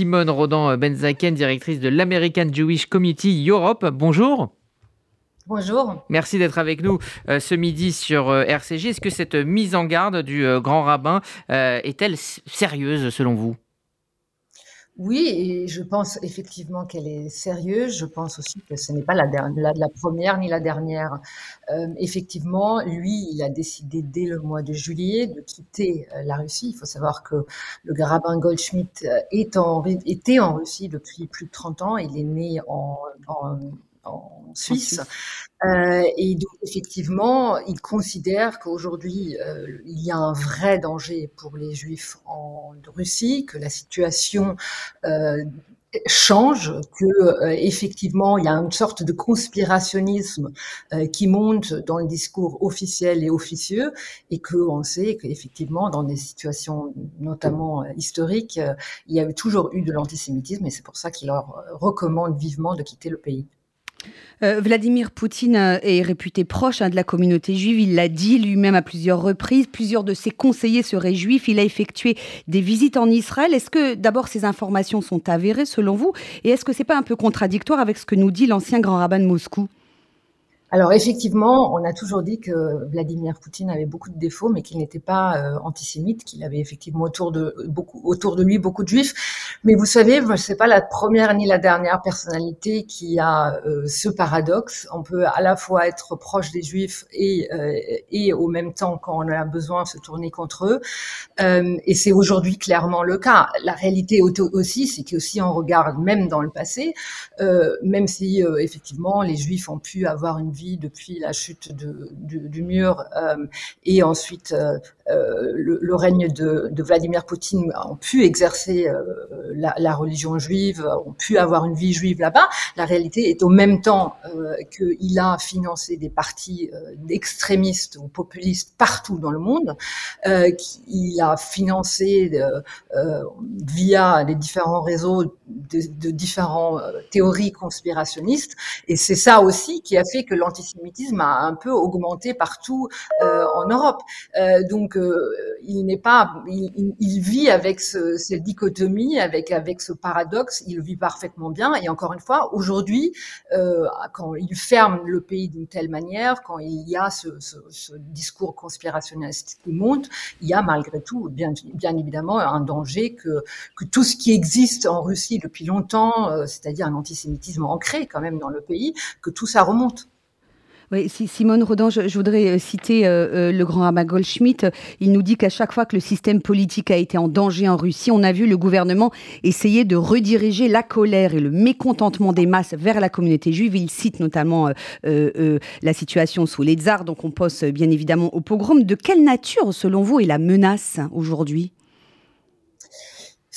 Simone Rodan-Benzaken, directrice de l'American Jewish Committee Europe. Bonjour. Bonjour. Merci d'être avec nous euh, ce midi sur euh, RCG. Est-ce que cette mise en garde du euh, grand rabbin est-elle sérieuse selon vous? Oui, et je pense effectivement qu'elle est sérieuse. Je pense aussi que ce n'est pas la, la, première ni la dernière. effectivement, lui, il a décidé dès le mois de juillet de quitter la Russie. Il faut savoir que le rabbin Goldschmidt est en, était en Russie depuis plus de 30 ans. Il est né en en Suisse. Euh, et donc, effectivement, il considère qu'aujourd'hui, euh, il y a un vrai danger pour les Juifs en Russie, que la situation euh, change, que euh, effectivement il y a une sorte de conspirationnisme euh, qui monte dans le discours officiel et officieux, et que on sait qu'effectivement dans des situations notamment historiques, il y a eu toujours eu de l'antisémitisme, et c'est pour ça qu'il leur recommande vivement de quitter le pays. Euh, Vladimir Poutine euh, est réputé proche hein, de la communauté juive. Il l'a dit lui-même à plusieurs reprises. Plusieurs de ses conseillers seraient juifs. Il a effectué des visites en Israël. Est-ce que d'abord ces informations sont avérées selon vous? Et est-ce que c'est pas un peu contradictoire avec ce que nous dit l'ancien grand rabbin de Moscou? Alors effectivement, on a toujours dit que Vladimir Poutine avait beaucoup de défauts, mais qu'il n'était pas euh, antisémite, qu'il avait effectivement autour de beaucoup autour de lui beaucoup de juifs. Mais vous savez, c'est pas la première ni la dernière personnalité qui a euh, ce paradoxe. On peut à la fois être proche des juifs et euh, et au même temps, quand on a besoin, se tourner contre eux. et c'est aujourd'hui clairement le cas. La réalité aussi, c'est que si on regarde même dans le passé, même si effectivement les juifs ont pu avoir une depuis la chute du, mur euh, et ensuite euh, euh, le, règne de, Vladimir Poutine ont pu exercer la, religion juive, ont pu avoir une vie juive là-bas. La réalité est au même temps qu'il a financé des partis extrémistes ou populistes partout dans le monde. il a financé via les différents réseaux de, de différentes théories conspirationnistes. Et c'est ça aussi qui a fait que l'antisémitisme a un peu augmenté partout euh, en Europe. Euh, donc, euh, il n'est pas, il, il, vit avec ce, cette dichotomie, avec avec ce paradoxe. Il vit parfaitement bien. Et encore une fois, aujourd'hui, euh, quand il ferme le pays d'une telle manière, quand il y a ce, ce, ce, discours conspirationniste qui monte, il y a malgré tout, bien, bien évidemment, un danger que que tout ce qui existe en Russie depuis longtemps, euh, c'est-à-dire un antisémitisme ancré quand même dans le pays, que tout ça remonte. Oui, Simone Rodan, je, voudrais euh, citer euh, euh, le grand rabbin Goldschmidt. Il nous dit qu'à chaque fois que le système politique a été en danger en Russie, on a vu le gouvernement essayer de rediriger la colère et le mécontentement des masses vers la communauté juive. Il cite notamment la situation sous les tsars, donc on pense bien évidemment au pogrom. De quelle nature, selon vous, est la menace aujourd'hui?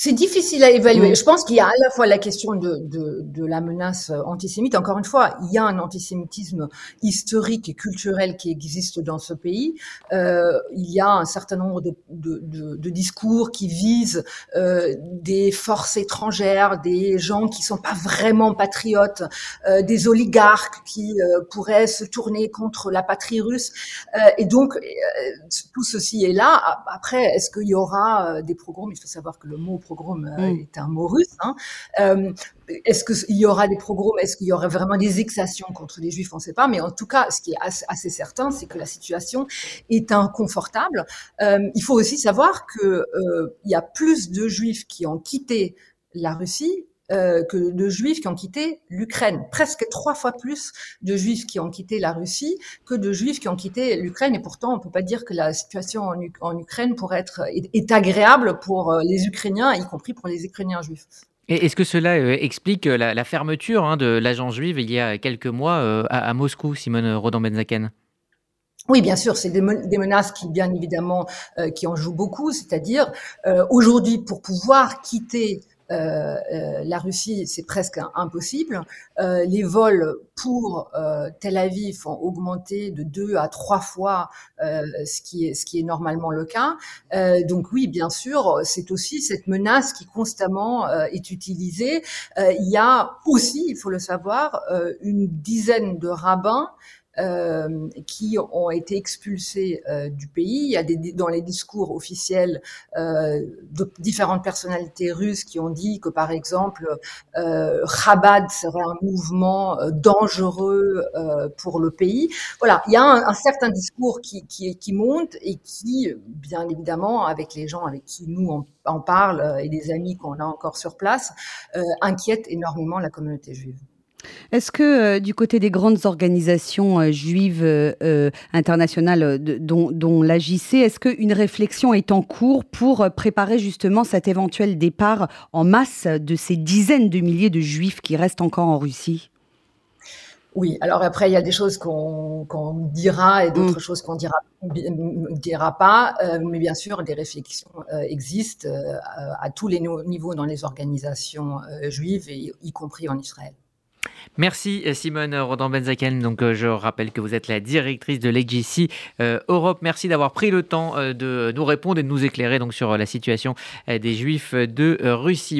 C'est difficile à évaluer. Mm. Je pense qu'il y a à la fois la question de, de, de, la menace antisémite. Encore une fois, il y a un antisémitisme historique et culturel qui existe dans ce pays. Euh, il y a un certain nombre de, de discours qui visent euh, des forces étrangères, des gens qui sont pas vraiment patriotes, euh, des oligarques qui euh, pourraient se tourner contre la patrie russe. Euh, et donc, euh, tout ceci est là. Après, est-ce qu'il y aura des programmes Il faut savoir que le mot pogrom euh, mm. est un mot russe. Hein. Euh, est-ce qu'il y aura des pogroms Est-ce qu'il y aura vraiment des exactions contre les juifs On ne sait pas. Mais en tout cas, ce qui est assez, certain, c'est que la situation est inconfortable. Euh, il faut aussi savoir qu'il y a plus de juifs qui ont quitté la Russie euh, que de juifs qui ont quitté l'Ukraine. Presque trois fois plus de juifs qui ont quitté la Russie que de juifs qui ont quitté l'Ukraine. Et pourtant, on ne peut pas dire que la situation en, Ukraine pourrait être est, agréable pour euh, les Ukrainiens, y compris pour les Ukrainiens juifs. Est-ce que cela euh, explique la, fermeture hein, de l'agence juive il y a quelques mois à, Moscou, Simone Rodan-Benzaken oui, bien sûr, c'est des, menaces qui, bien évidemment, qui en jouent beaucoup. C'est-à-dire, aujourd'hui, pour pouvoir quitter la Russie, c'est presque impossible. Euh, les vols pour Tel Aviv ont augmenté de deux à trois fois ce qui est ce qui est normalement le cas. donc oui, bien sûr, c'est aussi cette menace qui constamment est utilisée. il y a aussi, il faut le savoir, une dizaine de rabbins qui ont été expulsés du pays. Il y a des, dans les discours officiels de différentes personnalités russes qui ont dit que, par exemple, Chabad serait un mouvement dangereux pour le pays. Voilà, il y a un, un certain discours qui, qui, qui monte et qui, bien évidemment, avec les gens avec qui nous on, on parle et des amis qu'on a encore sur place, inquiète énormément la communauté juive. Est-ce que euh, du côté des grandes organisations euh, juives euh, internationales dont, dont l'AJC, est-ce qu'une réflexion est en cours pour préparer justement cet éventuel départ en masse de ces dizaines de milliers de juifs qui restent encore en Russie? Oui, alors après, il y a des choses qu'on dira et d'autres mmh. choses qu'on dira, dira pas, mais bien sûr, des réflexions existent à tous les niveaux dans les organisations juives, et y compris en Israël. Merci Simone Rodan-Benzaken. Euh, je rappelle que vous êtes la directrice de l'AGC euh, Europe. Merci d'avoir pris le temps euh, de nous répondre et de nous éclairer donc, sur la situation des Juifs de Russie.